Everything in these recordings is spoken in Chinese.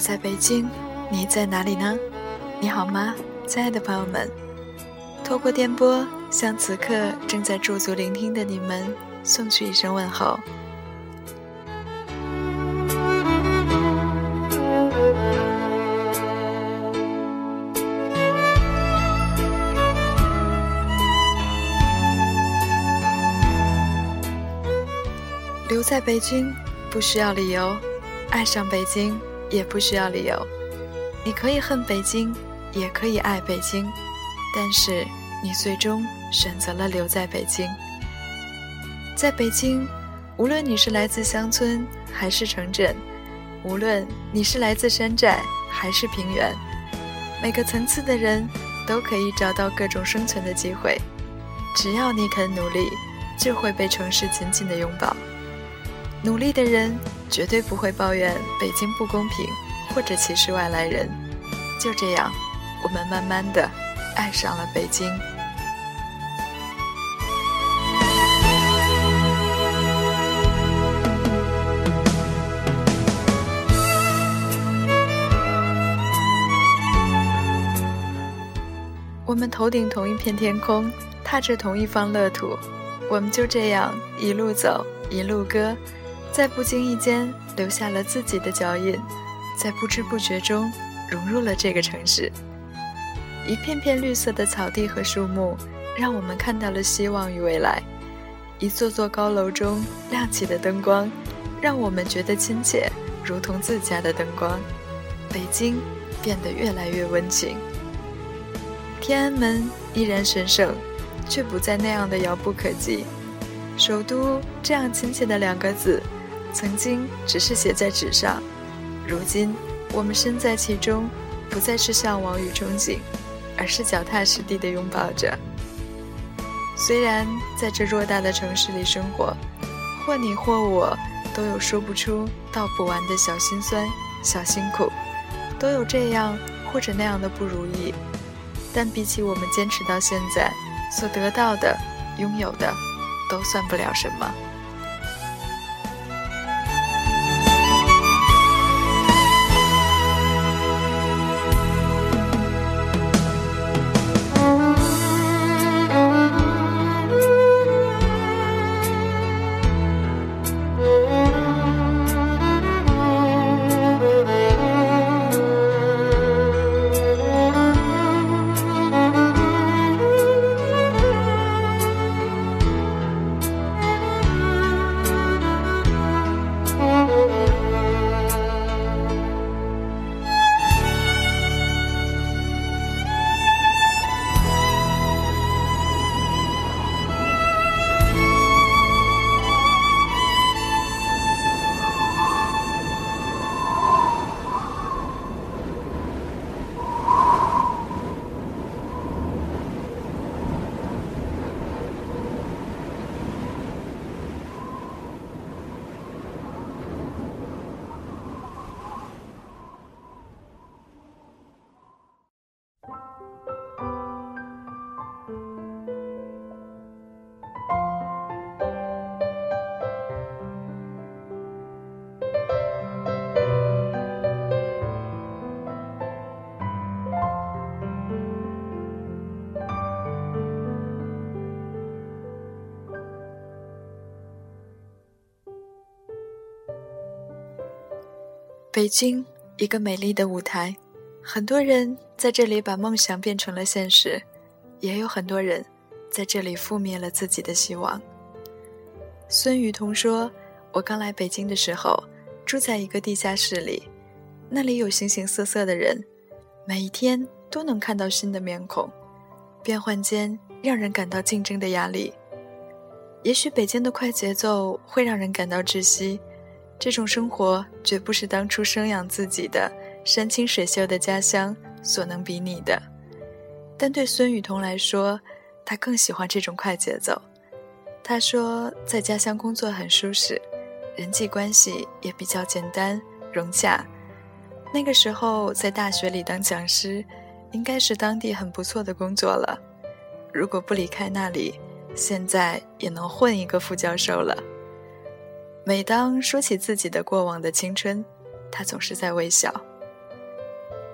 在北京，你在哪里呢？你好吗，亲爱的朋友们？透过电波，向此刻正在驻足聆听的你们送去一声问候。留在北京不需要理由，爱上北京也不需要理由。你可以恨北京，也可以爱北京，但是你最终选择了留在北京。在北京，无论你是来自乡村还是城镇，无论你是来自山寨还是平原，每个层次的人都可以找到各种生存的机会。只要你肯努力，就会被城市紧紧的拥抱。努力的人绝对不会抱怨北京不公平，或者歧视外来人。就这样，我们慢慢的爱上了北京。我们头顶同一片天空，踏着同一方乐土，我们就这样一路走，一路歌。在不经意间留下了自己的脚印，在不知不觉中融入了这个城市。一片片绿色的草地和树木，让我们看到了希望与未来。一座座高楼中亮起的灯光，让我们觉得亲切，如同自家的灯光。北京变得越来越温情。天安门依然神圣，却不再那样的遥不可及。首都这样亲切的两个字。曾经只是写在纸上，如今我们身在其中，不再是向往与憧憬，而是脚踏实地的拥抱着。虽然在这偌大的城市里生活，或你或我都有说不出道不完的小心酸、小辛苦，都有这样或者那样的不如意，但比起我们坚持到现在所得到的、拥有的，都算不了什么。北京，一个美丽的舞台，很多人在这里把梦想变成了现实，也有很多人在这里覆灭了自己的希望。孙雨桐说：“我刚来北京的时候，住在一个地下室里，那里有形形色色的人，每一天都能看到新的面孔，变换间让人感到竞争的压力。也许北京的快节奏会让人感到窒息。”这种生活绝不是当初生养自己的山清水秀的家乡所能比拟的，但对孙雨桐来说，他更喜欢这种快节奏。他说，在家乡工作很舒适，人际关系也比较简单融洽。那个时候在大学里当讲师，应该是当地很不错的工作了。如果不离开那里，现在也能混一个副教授了。每当说起自己的过往的青春，他总是在微笑。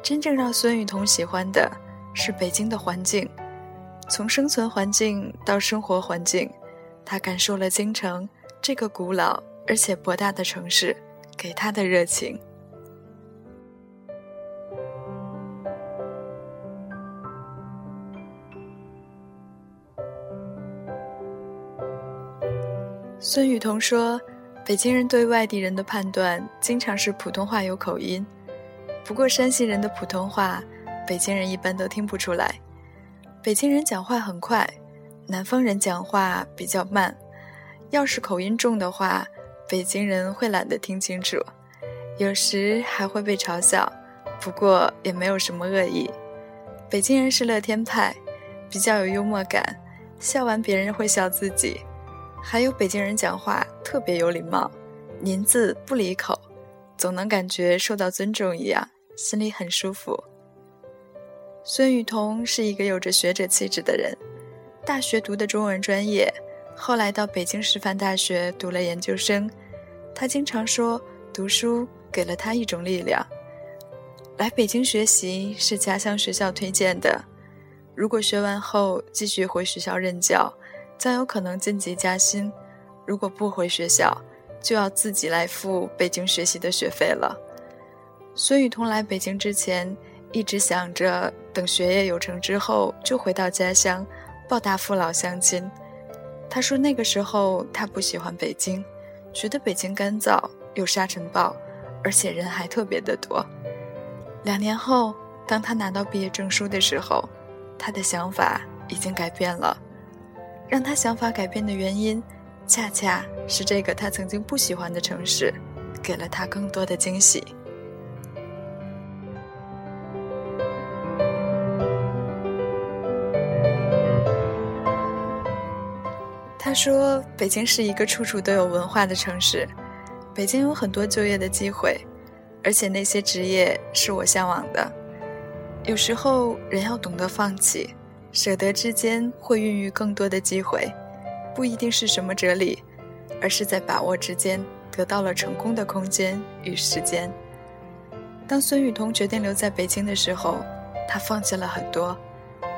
真正让孙雨桐喜欢的是北京的环境，从生存环境到生活环境，他感受了京城这个古老而且博大的城市给他的热情。孙雨桐说：“北京人对外地人的判断经常是普通话有口音，不过山西人的普通话，北京人一般都听不出来。北京人讲话很快，南方人讲话比较慢。要是口音重的话，北京人会懒得听清楚，有时还会被嘲笑。不过也没有什么恶意。北京人是乐天派，比较有幽默感，笑完别人会笑自己。”还有北京人讲话特别有礼貌，您字不离口，总能感觉受到尊重一样，心里很舒服。孙雨桐是一个有着学者气质的人，大学读的中文专业，后来到北京师范大学读了研究生。他经常说，读书给了他一种力量。来北京学习是家乡学校推荐的，如果学完后继续回学校任教。将有可能晋级加薪，如果不回学校，就要自己来付北京学习的学费了。孙雨桐来北京之前，一直想着等学业有成之后就回到家乡，报答父老乡亲。他说那个时候他不喜欢北京，觉得北京干燥有沙尘暴，而且人还特别的多。两年后，当他拿到毕业证书的时候，他的想法已经改变了。让他想法改变的原因，恰恰是这个他曾经不喜欢的城市，给了他更多的惊喜。他说：“北京是一个处处都有文化的城市，北京有很多就业的机会，而且那些职业是我向往的。有时候，人要懂得放弃。”舍得之间会孕育更多的机会，不一定是什么哲理，而是在把握之间得到了成功的空间与时间。当孙雨桐决定留在北京的时候，他放弃了很多，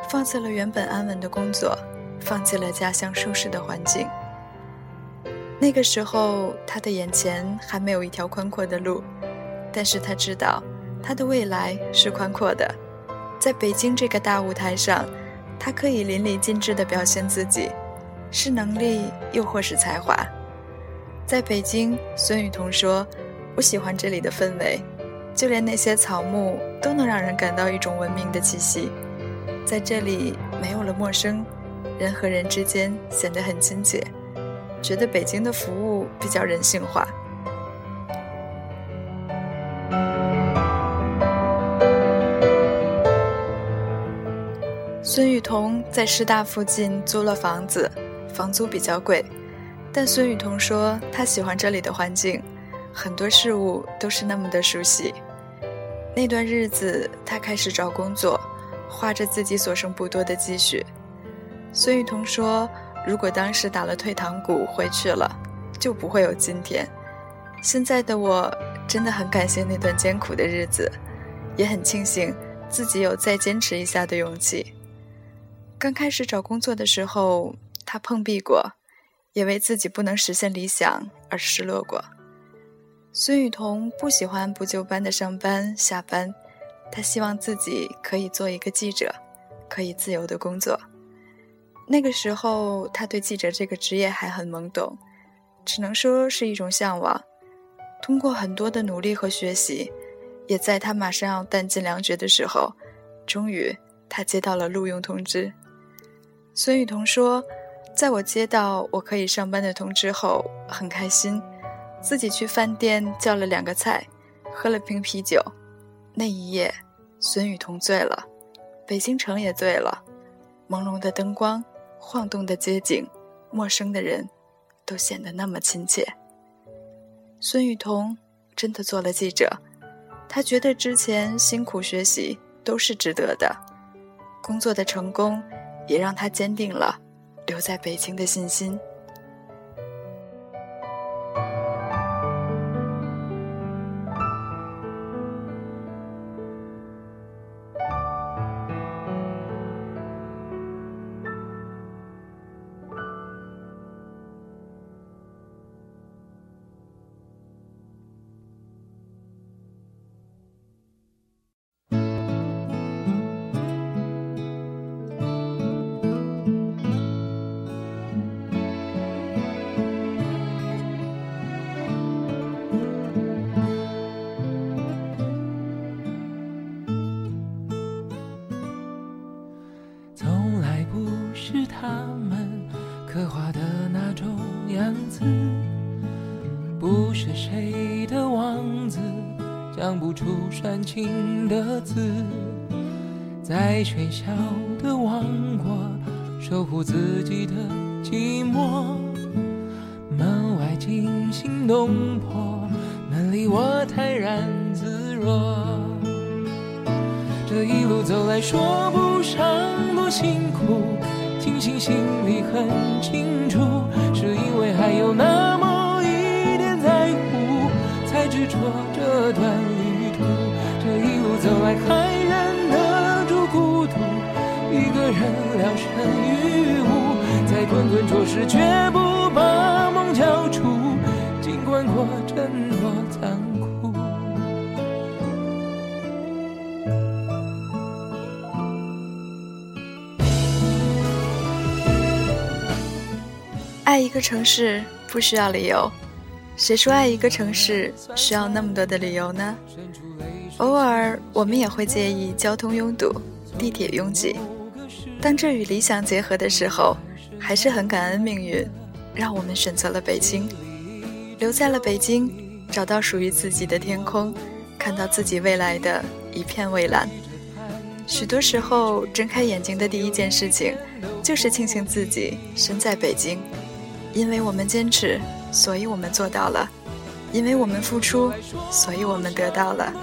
放弃了原本安稳的工作，放弃了家乡舒适的环境。那个时候，他的眼前还没有一条宽阔的路，但是他知道，他的未来是宽阔的，在北京这个大舞台上。他可以淋漓尽致地表现自己，是能力又或是才华。在北京，孙雨桐说：“我喜欢这里的氛围，就连那些草木都能让人感到一种文明的气息。在这里没有了陌生，人和人之间显得很亲切，觉得北京的服务比较人性化。”孙雨桐在师大附近租了房子，房租比较贵，但孙雨桐说他喜欢这里的环境，很多事物都是那么的熟悉。那段日子，他开始找工作，花着自己所剩不多的积蓄。孙雨桐说，如果当时打了退堂鼓回去了，就不会有今天。现在的我真的很感谢那段艰苦的日子，也很庆幸自己有再坚持一下的勇气。刚开始找工作的时候，他碰壁过，也为自己不能实现理想而失落过。孙雨桐不喜欢不就班的上班下班，他希望自己可以做一个记者，可以自由的工作。那个时候，他对记者这个职业还很懵懂，只能说是一种向往。通过很多的努力和学习，也在他马上要弹尽粮绝的时候，终于他接到了录用通知。孙雨桐说：“在我接到我可以上班的通知后，很开心，自己去饭店叫了两个菜，喝了瓶啤酒。那一夜，孙雨桐醉了，北京城也醉了，朦胧的灯光，晃动的街景，陌生的人，都显得那么亲切。孙雨桐真的做了记者，他觉得之前辛苦学习都是值得的，工作的成功。”也让他坚定了留在北京的信心。煽情的字，在喧嚣的王国守护自己的寂寞。门外惊心动魄，门里我泰然自若。这一路走来，说不上多辛苦，庆幸心里很清楚，是因为还有那么一点在乎，才。执着这段，一路走来还忍得住孤独，一个人聊胜于无，在滚滚浊世绝不把梦交出，尽管过程多残酷。爱一个城市不需要理由。谁说爱一个城市需要那么多的理由呢？偶尔我们也会介意交通拥堵、地铁拥挤。当这与理想结合的时候，还是很感恩命运，让我们选择了北京，留在了北京，找到属于自己的天空，看到自己未来的一片蔚蓝。许多时候，睁开眼睛的第一件事情，就是庆幸自己身在北京，因为我们坚持。所以我们做到了，因为我们付出，所以我们得到了。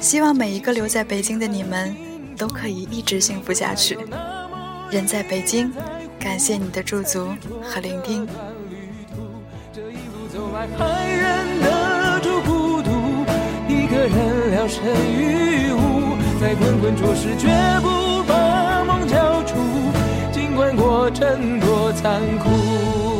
希望每一个留在北京的你们，都可以一直幸福下去。人在北京，感谢你的驻足和聆听。还忍得住孤独，一个人聊胜于无，在滚滚浊世绝不把梦交出，尽管过程多残酷。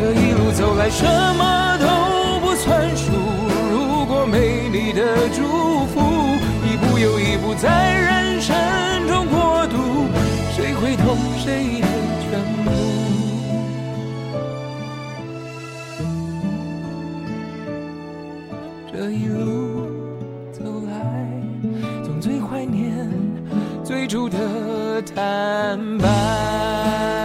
这一路走来，什么都不算数。如果没你的祝福，一步又一步在人生中过渡，谁会懂谁的全部？这一路走来，总最怀念最初的坦白。